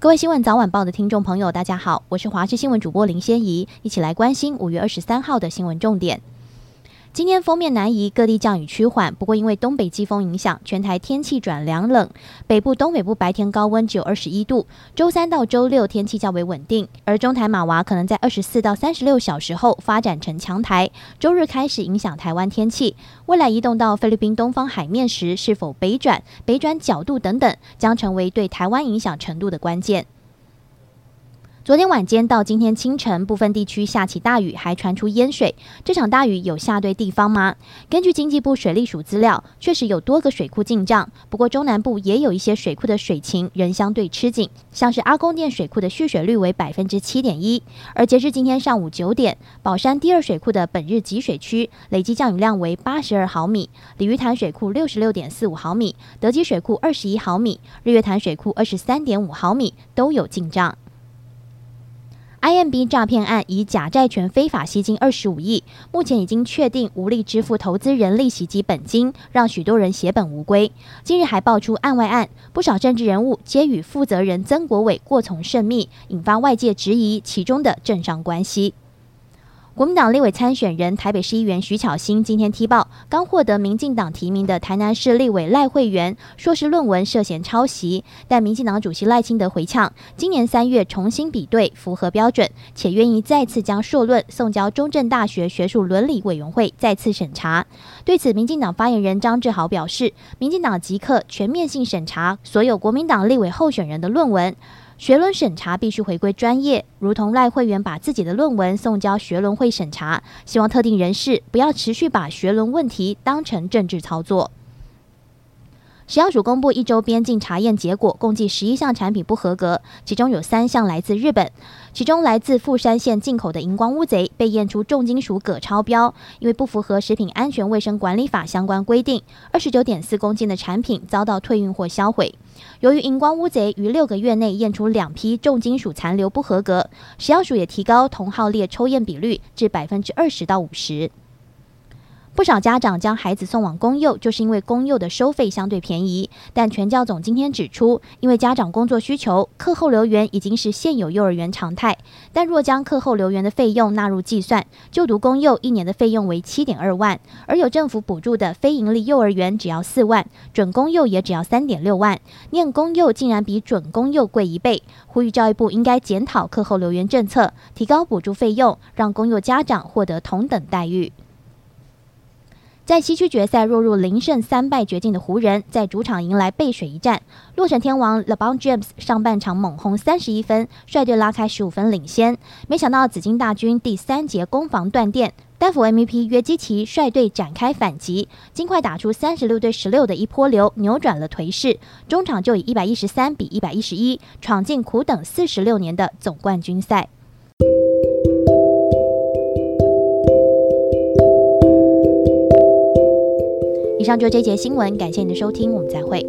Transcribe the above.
各位新闻早晚报的听众朋友，大家好，我是华视新闻主播林仙怡，一起来关心五月二十三号的新闻重点。今天锋面南移，各地降雨趋缓。不过因为东北季风影响，全台天气转凉冷。北部、东北部白天高温只有二十一度。周三到周六天气较为稳定，而中台马娃可能在二十四到三十六小时后发展成强台，周日开始影响台湾天气。未来移动到菲律宾东方海面时，是否北转、北转角度等等，将成为对台湾影响程度的关键。昨天晚间到今天清晨，部分地区下起大雨，还传出淹水。这场大雨有下对地方吗？根据经济部水利署资料，确实有多个水库进账。不过中南部也有一些水库的水情仍相对吃紧，像是阿公店水库的蓄水率为百分之七点一。而截至今天上午九点，宝山第二水库的本日集水区累计降雨量为八十二毫米，鲤鱼潭水库六十六点四五毫米，德基水库二十一毫米，日月潭水库二十三点五毫米都有进账。IMB 诈骗案以假债权非法吸金二十五亿，目前已经确定无力支付投资人利息及本金，让许多人血本无归。近日还爆出案外案，不少政治人物皆与负责人曾国伟过从甚密，引发外界质疑其中的政商关系。国民党立委参选人台北市议员徐巧芯今天踢爆，刚获得民进党提名的台南市立委赖慧媛硕士论文涉嫌抄袭，但民进党主席赖清德回呛，今年三月重新比对符合标准，且愿意再次将硕论送交中正大学学术伦理委员会再次审查。对此，民进党发言人张志豪表示，民进党即刻全面性审查所有国民党立委候选人的论文。学伦审查必须回归专业，如同赖会员把自己的论文送交学伦会审查，希望特定人士不要持续把学伦问题当成政治操作。食药署公布一周边境查验结果，共计十一项产品不合格，其中有三项来自日本。其中来自富山县进口的荧光乌贼被验出重金属铬超标，因为不符合食品安全卫生管理法相关规定，二十九点四公斤的产品遭到退运或销毁。由于荧光乌贼于六个月内验出两批重金属残留不合格，食药署也提高同号列抽验比率至百分之二十到五十。不少家长将孩子送往公幼，就是因为公幼的收费相对便宜。但全教总今天指出，因为家长工作需求，课后留园已经是现有幼儿园常态。但若将课后留园的费用纳入计算，就读公幼一年的费用为七点二万，而有政府补助的非营利幼儿园只要四万，准公幼也只要三点六万。念公幼竟然比准公幼贵一倍，呼吁教育部应该检讨课后留园政策，提高补助费用，让公幼家长获得同等待遇。在西区决赛落入零胜三败绝境的湖人，在主场迎来背水一战。洛城天王 LeBron James 上半场猛轰三十一分，率队拉开十五分领先。没想到紫金大军第三节攻防断电，丹佛 MVP 约基奇率队展开反击，尽快打出三十六对十六的一波流，扭转了颓势。中场就以一百一十三比一百一十一，闯进苦等四十六年的总冠军赛。以上就这节新闻，感谢您的收听，我们再会。